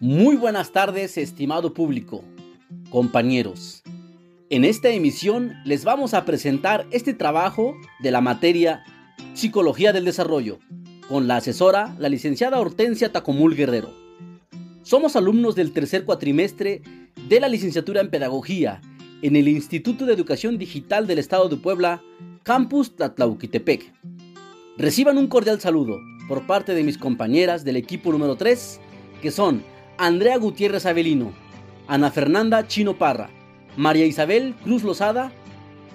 Muy buenas tardes, estimado público, compañeros. En esta emisión les vamos a presentar este trabajo de la materia Psicología del Desarrollo, con la asesora, la licenciada Hortensia Tacomul Guerrero. Somos alumnos del tercer cuatrimestre de la licenciatura en Pedagogía en el Instituto de Educación Digital del Estado de Puebla, Campus Tlatlauquitepec. Reciban un cordial saludo por parte de mis compañeras del equipo número 3, que son Andrea Gutiérrez Avelino, Ana Fernanda Chino Parra, María Isabel Cruz Lozada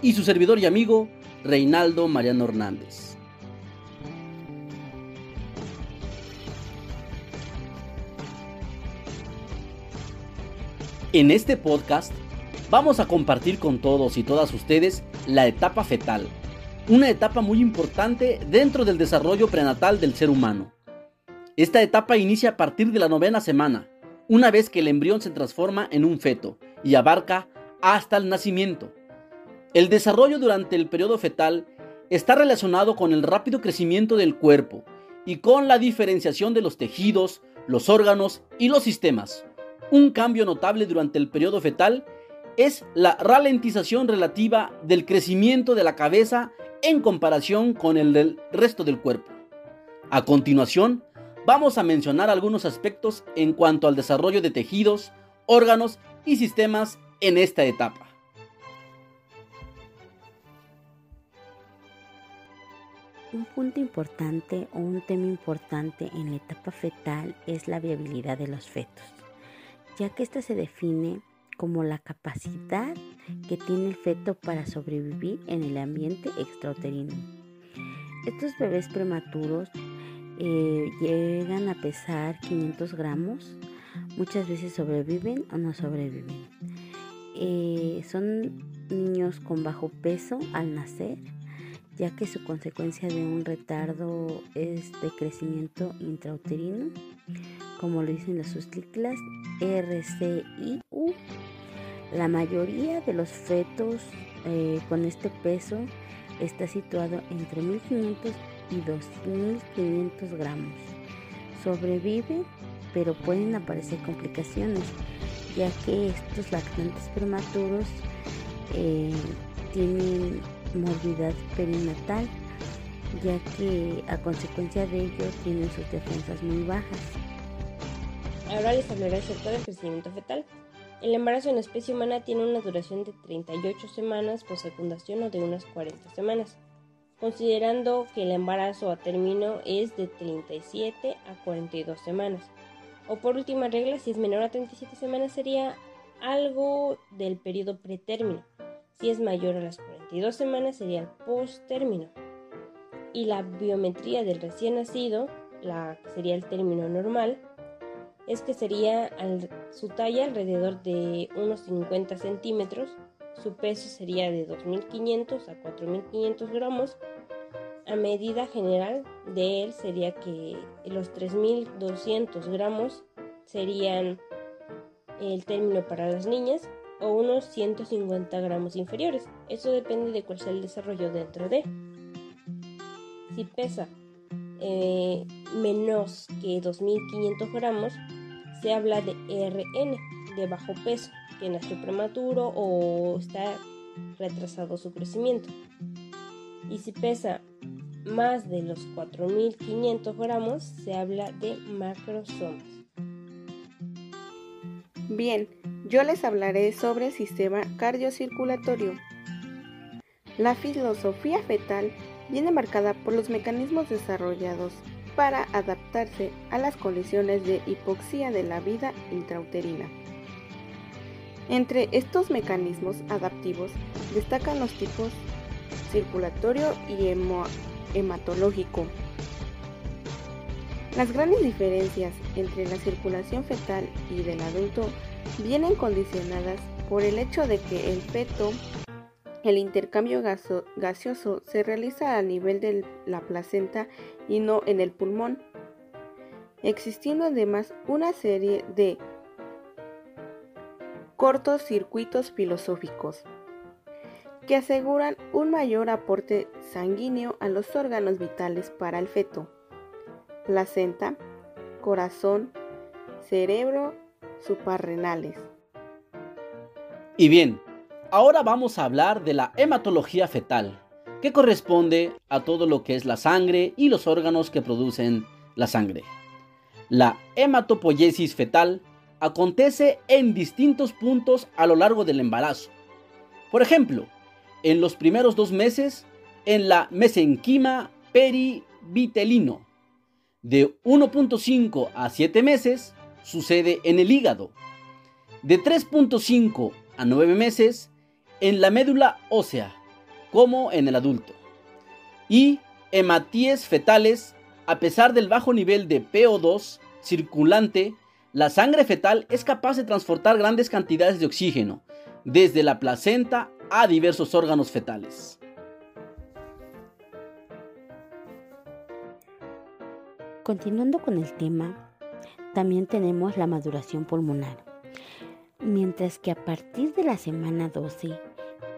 y su servidor y amigo Reinaldo Mariano Hernández. En este podcast vamos a compartir con todos y todas ustedes la etapa fetal, una etapa muy importante dentro del desarrollo prenatal del ser humano. Esta etapa inicia a partir de la novena semana, una vez que el embrión se transforma en un feto y abarca hasta el nacimiento. El desarrollo durante el periodo fetal está relacionado con el rápido crecimiento del cuerpo y con la diferenciación de los tejidos, los órganos y los sistemas. Un cambio notable durante el periodo fetal es la ralentización relativa del crecimiento de la cabeza en comparación con el del resto del cuerpo. A continuación, vamos a mencionar algunos aspectos en cuanto al desarrollo de tejidos, órganos y sistemas en esta etapa. Un punto importante o un tema importante en la etapa fetal es la viabilidad de los fetos, ya que esta se define como la capacidad que tiene el feto para sobrevivir en el ambiente extrauterino. Estos bebés prematuros eh, llegan a pesar 500 gramos. Muchas veces sobreviven o no sobreviven. Eh, son niños con bajo peso al nacer, ya que su consecuencia de un retardo es de crecimiento intrauterino, como lo dicen las sus siglas RCIU. La mayoría de los fetos eh, con este peso está situado entre 1500 y 2.500 gramos. Sobrevive, pero pueden aparecer complicaciones, ya que estos lactantes prematuros eh, tienen morbidad perinatal, ya que a consecuencia de ello tienen sus defensas muy bajas. Ahora les hablaré acerca del crecimiento fetal. El embarazo en especie humana tiene una duración de 38 semanas por fecundación o de unas 40 semanas considerando que el embarazo a término es de 37 a 42 semanas. O por última regla, si es menor a 37 semanas sería algo del periodo pretérmino. Si es mayor a las 42 semanas sería el posttérmino. Y la biometría del recién nacido, la que sería el término normal, es que sería su talla alrededor de unos 50 centímetros, su peso sería de 2.500 a 4.500 gramos a medida general de él sería que los 3.200 gramos serían el término para las niñas o unos 150 gramos inferiores. Eso depende de cuál sea el desarrollo dentro de. Si pesa eh, menos que 2.500 gramos, se habla de RN, de bajo peso, que nació prematuro o está retrasado su crecimiento. Y si pesa más de los 4.500 gramos, se habla de macrosomas. Bien, yo les hablaré sobre el sistema cardiocirculatorio. La filosofía fetal viene marcada por los mecanismos desarrollados para adaptarse a las condiciones de hipoxia de la vida intrauterina. Entre estos mecanismos adaptivos destacan los tipos circulatorio y hematológico. Las grandes diferencias entre la circulación fetal y del adulto vienen condicionadas por el hecho de que el feto, el intercambio gaseoso se realiza a nivel de la placenta y no en el pulmón, existiendo además una serie de cortos circuitos filosóficos que aseguran un mayor aporte sanguíneo a los órganos vitales para el feto, placenta, corazón, cerebro, suprarrenales. Y bien, ahora vamos a hablar de la hematología fetal, que corresponde a todo lo que es la sangre y los órganos que producen la sangre. La hematopoiesis fetal acontece en distintos puntos a lo largo del embarazo. Por ejemplo, en los primeros dos meses, en la mesenquima perivitelino. De 1.5 a 7 meses, sucede en el hígado. De 3.5 a 9 meses, en la médula ósea, como en el adulto. Y hematíes fetales, a pesar del bajo nivel de PO2 circulante, la sangre fetal es capaz de transportar grandes cantidades de oxígeno, desde la placenta a diversos órganos fetales. Continuando con el tema, también tenemos la maduración pulmonar. Mientras que a partir de la semana 12,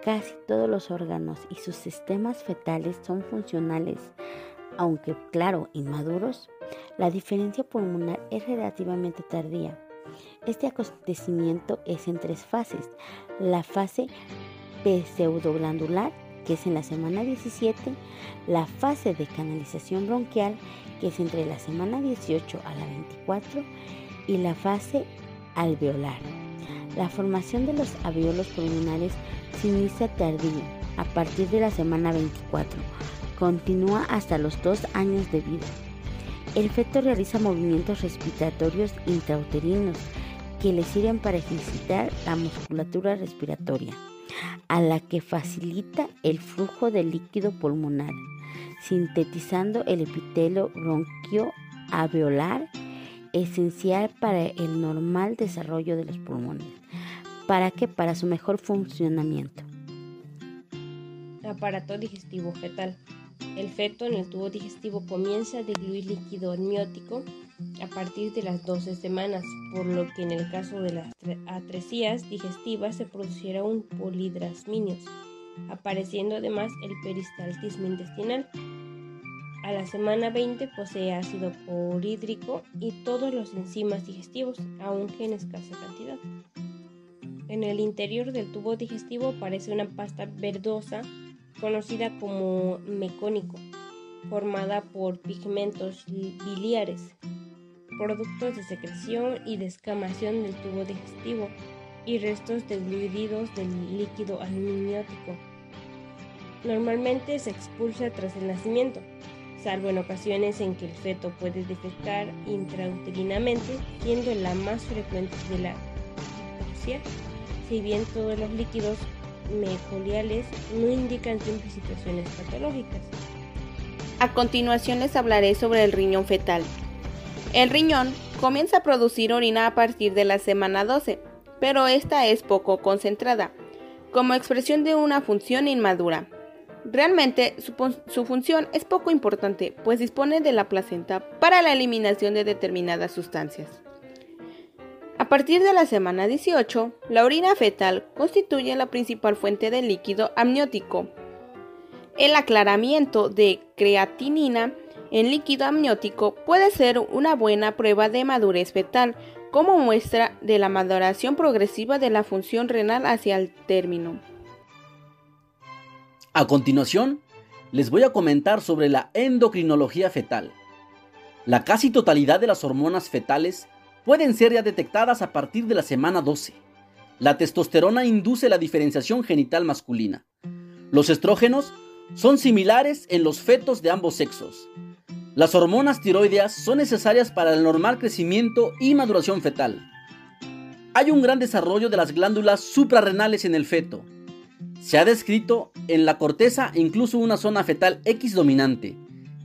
casi todos los órganos y sus sistemas fetales son funcionales, aunque claro, inmaduros, la diferencia pulmonar es relativamente tardía. Este acontecimiento es en tres fases. La fase pseudoglandular, que es en la semana 17, la fase de canalización bronquial, que es entre la semana 18 a la 24, y la fase alveolar. La formación de los alveolos pulmonares se inicia tardío, a partir de la semana 24. Continúa hasta los dos años de vida. El feto realiza movimientos respiratorios intrauterinos que le sirven para ejercitar la musculatura respiratoria, a la que facilita el flujo de líquido pulmonar, sintetizando el epitelio bronquio alveolar esencial para el normal desarrollo de los pulmones. ¿Para qué? Para su mejor funcionamiento. Aparato digestivo fetal. El feto en el tubo digestivo comienza a diluir líquido amniótico a partir de las 12 semanas, por lo que en el caso de las atresías digestivas se producirá un polidrasminios, apareciendo además el peristaltismo intestinal. A la semana 20 posee ácido clorhídrico y todos los enzimas digestivos, aunque en escasa cantidad. En el interior del tubo digestivo aparece una pasta verdosa conocida como mecónico, formada por pigmentos biliares, productos de secreción y descamación del tubo digestivo y restos diluidos del líquido amniótico. Normalmente se expulsa tras el nacimiento, salvo en ocasiones en que el feto puede defecar intrauterinamente, siendo la más frecuente de la hipoxia si bien todos los líquidos mecoliales no indican siempre situaciones patológicas. A continuación les hablaré sobre el riñón fetal. El riñón comienza a producir orina a partir de la semana 12, pero esta es poco concentrada, como expresión de una función inmadura. Realmente su, función es poco importante, pues dispone de la placenta para la eliminación de determinadas sustancias. A partir de la semana 18, la orina fetal constituye la principal fuente de líquido amniótico. El aclaramiento de creatinina en líquido amniótico puede ser una buena prueba de madurez fetal como muestra de la maduración progresiva de la función renal hacia el término. A continuación, les voy a comentar sobre la endocrinología fetal. La casi totalidad de las hormonas fetales pueden ser ya detectadas a partir de la semana 12. La testosterona induce la diferenciación genital masculina. Los estrógenos son similares en los fetos de ambos sexos. Las hormonas tiroideas son necesarias para el normal crecimiento y maduración fetal. Hay un gran desarrollo de las glándulas suprarrenales en el feto. Se ha descrito en la corteza incluso una zona fetal X dominante,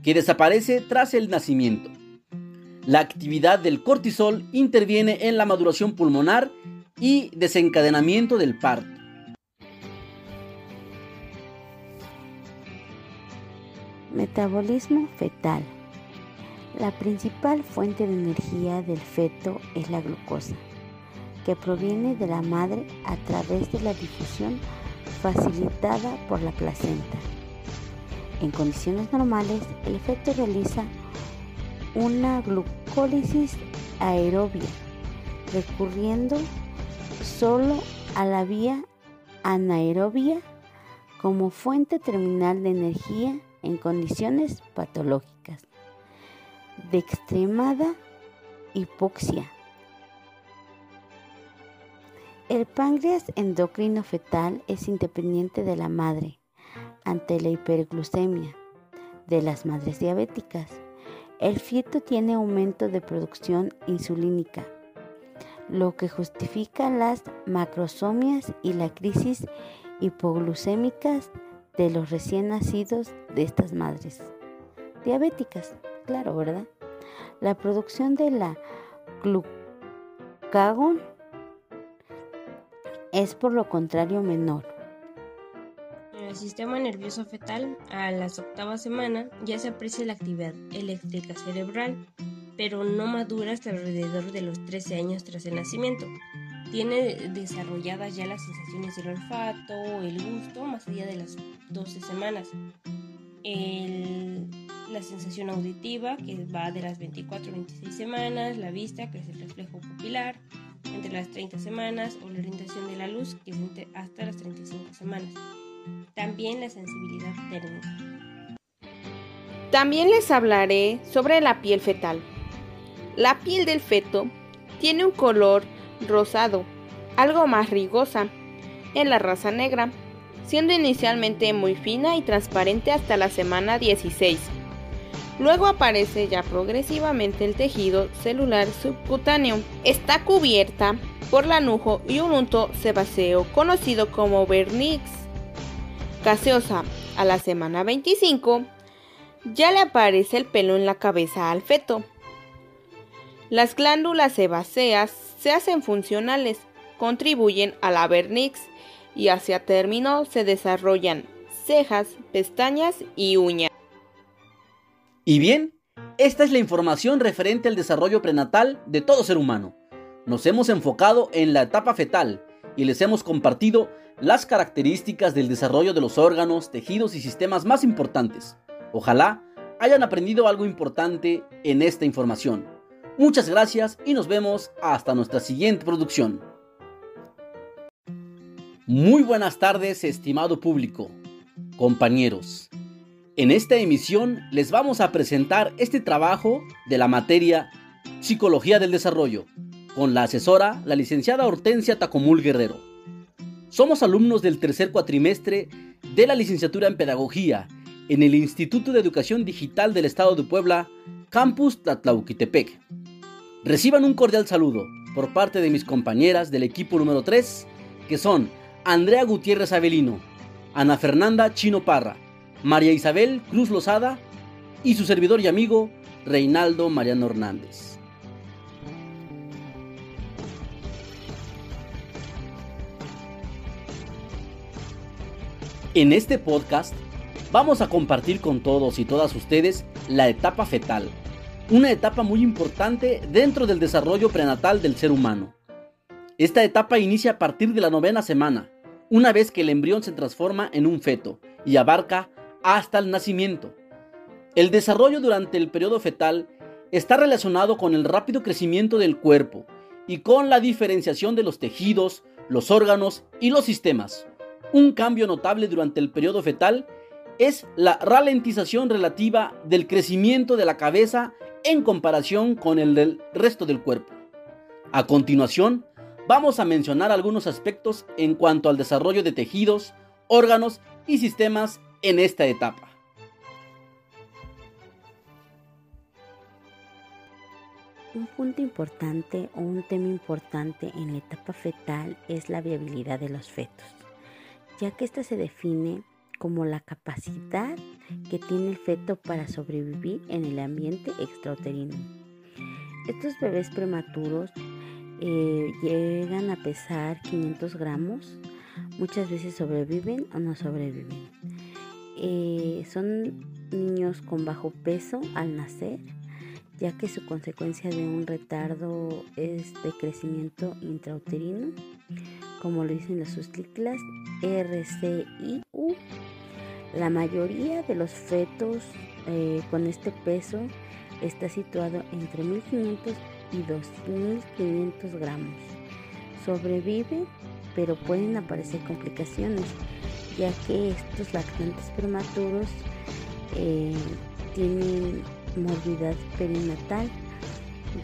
que desaparece tras el nacimiento. La actividad del cortisol interviene en la maduración pulmonar y desencadenamiento del parto. Metabolismo fetal. La principal fuente de energía del feto es la glucosa, que proviene de la madre a través de la difusión facilitada por la placenta. En condiciones normales, el feto realiza una glucólisis aerobia recurriendo solo a la vía anaerobia como fuente terminal de energía en condiciones patológicas de extremada hipoxia. El páncreas endocrino fetal es independiente de la madre ante la hiperglucemia de las madres diabéticas. El feto tiene aumento de producción insulínica, lo que justifica las macrosomias y la crisis hipoglucémicas de los recién nacidos de estas madres diabéticas. Claro, ¿verdad? La producción de la glucagón es por lo contrario menor. En el sistema nervioso fetal, a las octavas semanas ya se aprecia la actividad eléctrica cerebral, pero no madura hasta alrededor de los 13 años tras el nacimiento. Tiene desarrolladas ya las sensaciones del olfato, el gusto, más allá de las 12 semanas. La sensación auditiva, que va de las 24 a 26 semanas, la vista, que es el reflejo pupilar, entre las 30 semanas o la orientación de la luz, que es hasta las 35 semanas. También la sensibilidad térmica. También les hablaré sobre la piel fetal. La piel del feto tiene un color rosado, algo más rigosa, en la raza negra, siendo inicialmente muy fina y transparente hasta la semana 16. Luego aparece ya progresivamente el tejido celular subcutáneo. Está cubierta por lanujo y un unto sebáceo conocido como vernix. Caseosa a la semana 25 ya le aparece el pelo en la cabeza al feto. Las glándulas sebáceas se hacen funcionales, contribuyen a la vernix y hacia término se desarrollan cejas, pestañas y uñas. Y bien, esta es la información referente al desarrollo prenatal de todo ser humano. Nos hemos enfocado en la etapa fetal y les hemos compartido las características del desarrollo de los órganos, tejidos y sistemas más importantes. Ojalá hayan aprendido algo importante en esta información. Muchas gracias y nos vemos hasta nuestra siguiente producción. Muy buenas tardes, estimado público, compañeros. En esta emisión les vamos a presentar este trabajo de la materia Psicología del Desarrollo con la asesora, la licenciada Hortensia Tacomul Guerrero. Somos alumnos del tercer cuatrimestre de la licenciatura en Pedagogía en el Instituto de Educación Digital del Estado de Puebla, Campus Tlatlauquitepec. Reciban un cordial saludo por parte de mis compañeras del equipo número 3, que son Andrea Gutiérrez Avelino, Ana Fernanda Chino Parra, María Isabel Cruz Lozada y su servidor y amigo Reinaldo Mariano Hernández. En este podcast vamos a compartir con todos y todas ustedes la etapa fetal, una etapa muy importante dentro del desarrollo prenatal del ser humano. Esta etapa inicia a partir de la novena semana, una vez que el embrión se transforma en un feto y abarca hasta el nacimiento. El desarrollo durante el periodo fetal está relacionado con el rápido crecimiento del cuerpo y con la diferenciación de los tejidos, los órganos y los sistemas. Un cambio notable durante el periodo fetal es la ralentización relativa del crecimiento de la cabeza en comparación con el del resto del cuerpo. A continuación, vamos a mencionar algunos aspectos en cuanto al desarrollo de tejidos, órganos y sistemas en esta etapa. Un punto importante o un tema importante en la etapa fetal es la viabilidad de los fetos ya que ésta se define como la capacidad que tiene el feto para sobrevivir en el ambiente extrauterino. Estos bebés prematuros eh, llegan a pesar 500 gramos, muchas veces sobreviven o no sobreviven. Eh, son niños con bajo peso al nacer, ya que su consecuencia de un retardo es de crecimiento intrauterino como lo dicen las susciclas RCIU. La mayoría de los fetos eh, con este peso está situado entre 1500 y 2.500 gramos. Sobrevive, pero pueden aparecer complicaciones, ya que estos lactantes prematuros eh, tienen morbidad perinatal,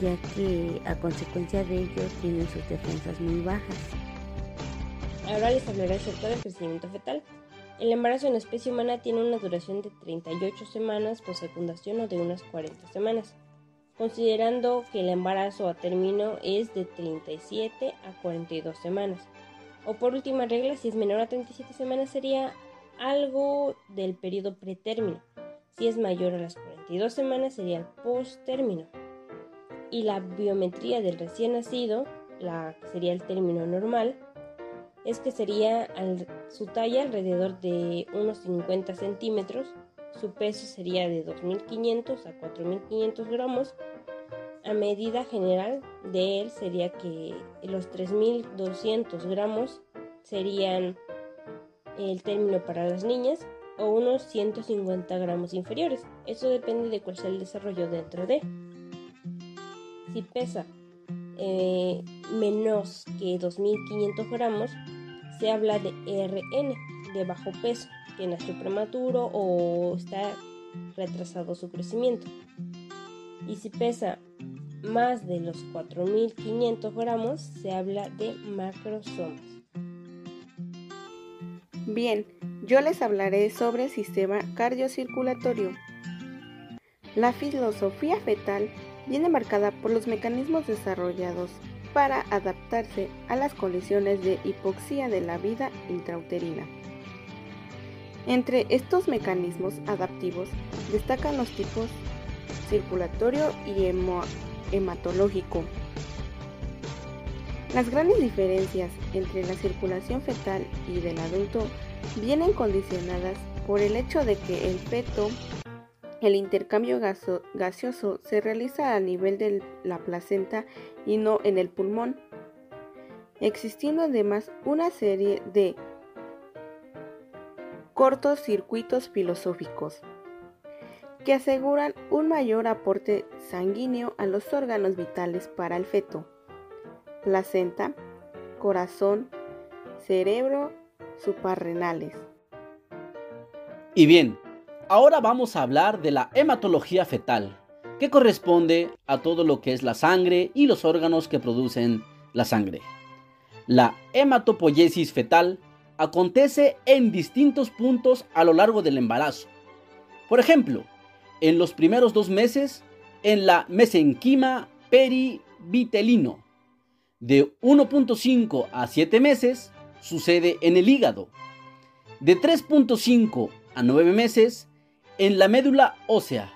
ya que a consecuencia de ello tienen sus defensas muy bajas. Ahora les hablaré acerca del crecimiento fetal. El embarazo en especie humana tiene una duración de 38 semanas por fecundación o de unas 40 semanas, considerando que el embarazo a término es de 37 a 42 semanas. O por última regla, si es menor a 37 semanas sería algo del periodo pretérmino. Si es mayor a las 42 semanas sería el post-término. Y la biometría del recién nacido, la que sería el término normal, es que sería su talla alrededor de unos 50 centímetros, su peso sería de 2.500 a 4.500 gramos, a medida general de él sería que los 3.200 gramos serían el término para las niñas o unos 150 gramos inferiores. Eso depende de cuál sea el desarrollo dentro de. Si pesa eh, menos que 2.500 gramos, se habla de RN, de bajo peso, que nació prematuro o está retrasado su crecimiento. Y si pesa más de los 4.500 gramos, se habla de macrosomas. Bien, yo les hablaré sobre el sistema cardiocirculatorio. La filosofía fetal viene marcada por los mecanismos desarrollados para adaptarse a las condiciones de hipoxia de la vida intrauterina. Entre estos mecanismos adaptivos destacan los tipos circulatorio y hematológico. Las grandes diferencias entre la circulación fetal y del adulto vienen condicionadas por el hecho de que el feto el intercambio gaseoso se realiza a nivel de la placenta y no en el pulmón, existiendo además una serie de cortos circuitos filosóficos que aseguran un mayor aporte sanguíneo a los órganos vitales para el feto, placenta, corazón, cerebro, suprarrenales. Y bien, Ahora vamos a hablar de la hematología fetal, que corresponde a todo lo que es la sangre y los órganos que producen la sangre. La hematopoiesis fetal acontece en distintos puntos a lo largo del embarazo. Por ejemplo, en los primeros dos meses, en la mesenquima perivitelino. De 1.5 a 7 meses, sucede en el hígado. De 3.5 a 9 meses, en la médula ósea,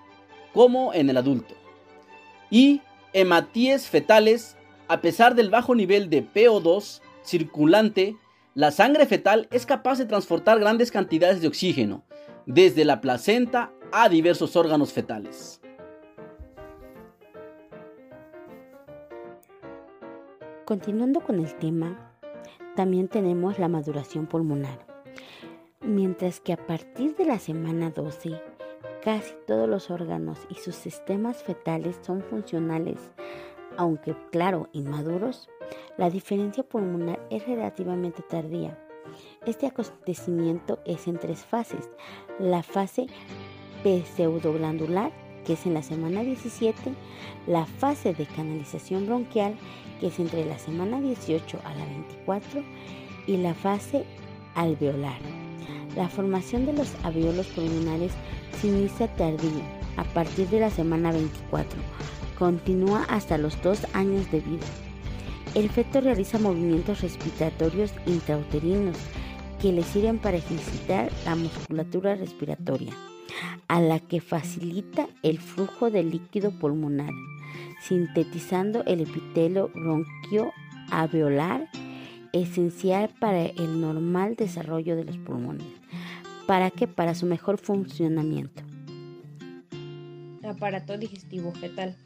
como en el adulto. Y hematíes fetales, a pesar del bajo nivel de PO2 circulante, la sangre fetal es capaz de transportar grandes cantidades de oxígeno, desde la placenta a diversos órganos fetales. Continuando con el tema, también tenemos la maduración pulmonar. Mientras que a partir de la semana 12 Casi todos los órganos y sus sistemas fetales son funcionales, aunque claro, inmaduros. La diferencia pulmonar es relativamente tardía. Este acontecimiento es en tres fases. La fase pseudoglandular, que es en la semana 17, la fase de canalización bronquial, que es entre la semana 18 a la 24, y la fase alveolar. La formación de los alveolos pulmonares se inicia tardío, a partir de la semana 24. Continúa hasta los dos años de vida. El feto realiza movimientos respiratorios intrauterinos que le sirven para ejercitar la musculatura respiratoria, a la que facilita el flujo de líquido pulmonar, sintetizando el epitelio bronquio alveolar esencial para el normal desarrollo de los pulmones. ¿Para qué? Para su mejor funcionamiento. Aparato digestivo fetal.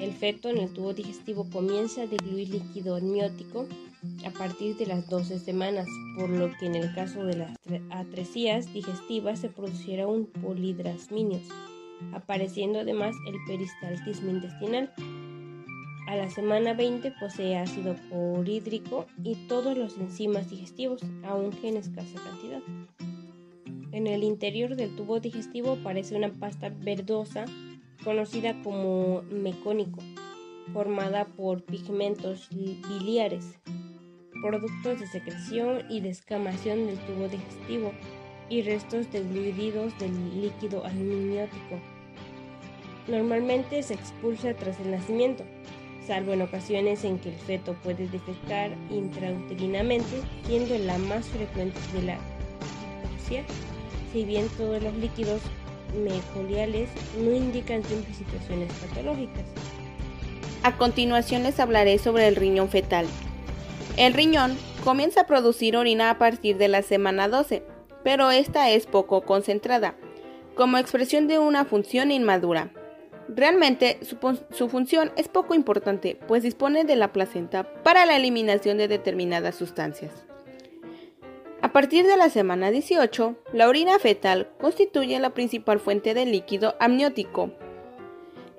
El feto en el tubo digestivo comienza a diluir líquido amniótico a partir de las 12 semanas, por lo que en el caso de las atresías digestivas se producirá un polidrasminios, apareciendo además el peristaltismo intestinal. A la semana 20 posee ácido clorhídrico y todos los enzimas digestivos, aunque en escasa cantidad. En el interior del tubo digestivo aparece una pasta verdosa conocida como mecónico, formada por pigmentos biliares, productos de secreción y descamación del tubo digestivo y restos diluidos del líquido amniótico. Normalmente se expulsa tras el nacimiento, salvo en ocasiones en que el feto puede defecar intrauterinamente, siendo la más frecuente de la hipoxia, si bien todos los líquidos mecoliales no indican siempre situaciones patológicas. A continuación les hablaré sobre el riñón fetal. El riñón comienza a producir orina a partir de la semana 12, pero esta es poco concentrada, como expresión de una función inmadura. Realmente su, función es poco importante, pues dispone de la placenta para la eliminación de determinadas sustancias. A partir de la semana 18, la orina fetal constituye la principal fuente de líquido amniótico.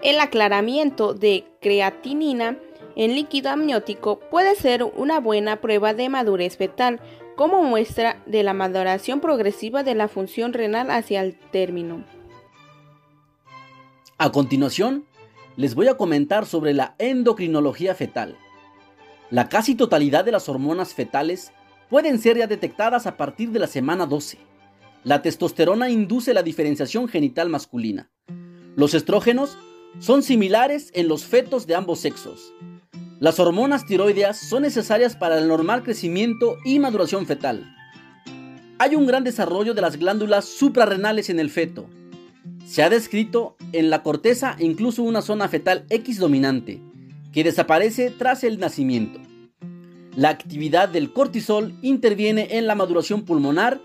El aclaramiento de creatinina en líquido amniótico puede ser una buena prueba de madurez fetal, como muestra de la maduración progresiva de la función renal hacia el término. A continuación, les voy a comentar sobre la endocrinología fetal. La casi totalidad de las hormonas fetales pueden ser ya detectadas a partir de la semana 12. La testosterona induce la diferenciación genital masculina. Los estrógenos son similares en los fetos de ambos sexos. Las hormonas tiroideas son necesarias para el normal crecimiento y maduración fetal. Hay un gran desarrollo de las glándulas suprarrenales en el feto. Se ha descrito en la corteza incluso una zona fetal X dominante, que desaparece tras el nacimiento. La actividad del cortisol interviene en la maduración pulmonar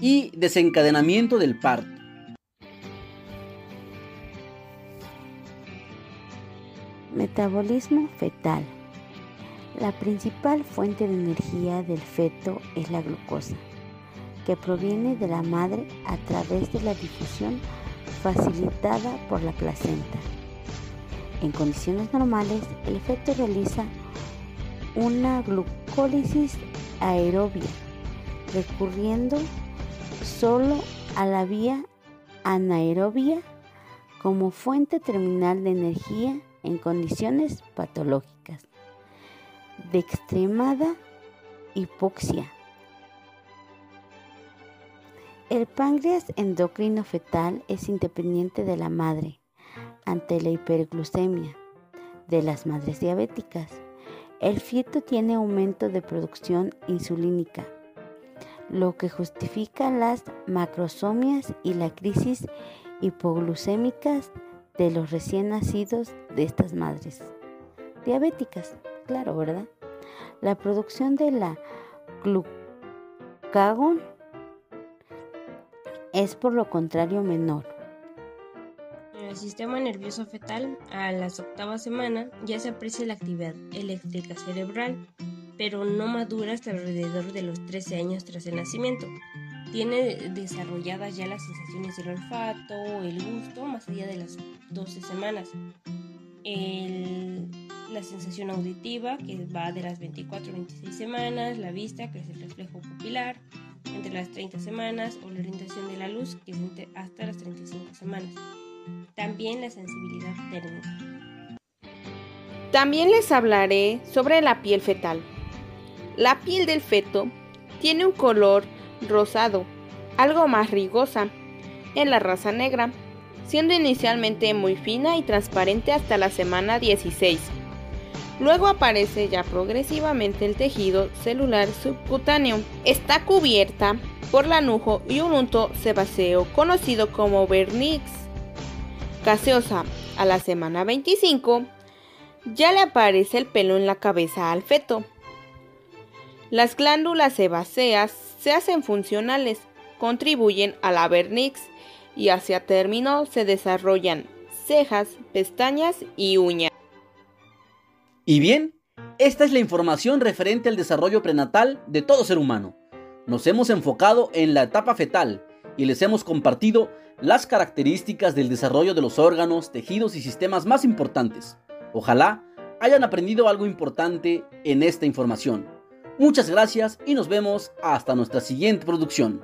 y desencadenamiento del parto. Metabolismo fetal. La principal fuente de energía del feto es la glucosa, que proviene de la madre a través de la difusión facilitada por la placenta. En condiciones normales, el feto realiza una glucólisis aerobia, recurriendo solo a la vía anaerobia como fuente terminal de energía en condiciones patológicas de extremada hipoxia. El páncreas endocrino fetal es independiente de la madre ante la hiperglucemia de las madres diabéticas el feto tiene aumento de producción insulínica, lo que justifica las macrosomias y la crisis hipoglucémicas de los recién nacidos de estas madres. Diabéticas, claro, ¿verdad? La producción de la glucagón es por lo contrario menor el sistema nervioso fetal, a las octava semana ya se aprecia la actividad eléctrica cerebral, pero no madura hasta alrededor de los 13 años tras el nacimiento. Tiene desarrolladas ya las sensaciones del olfato, el gusto, más allá de las 12 semanas. La sensación auditiva, que va de las 24 a 26 semanas, la vista, que es el reflejo pupilar, entre las 30 semanas, o la orientación de la luz, que es hasta las 35 semanas. También la sensibilidad térmica. También les hablaré sobre la piel fetal. La piel del feto tiene un color rosado, algo más rigosa, en la raza negra, siendo inicialmente muy fina y transparente hasta la semana 16. Luego aparece ya progresivamente el tejido celular subcutáneo. Está cubierta por lanujo y un unto sebáceo conocido como vernix gaseosa a la semana 25, ya le aparece el pelo en la cabeza al feto. Las glándulas sebáceas se hacen funcionales, contribuyen a la vernix y hacia término se desarrollan cejas, pestañas y uñas. Y bien, esta es la información referente al desarrollo prenatal de todo ser humano. Nos hemos enfocado en la etapa fetal y les hemos compartido las características del desarrollo de los órganos, tejidos y sistemas más importantes. Ojalá hayan aprendido algo importante en esta información. Muchas gracias y nos vemos hasta nuestra siguiente producción.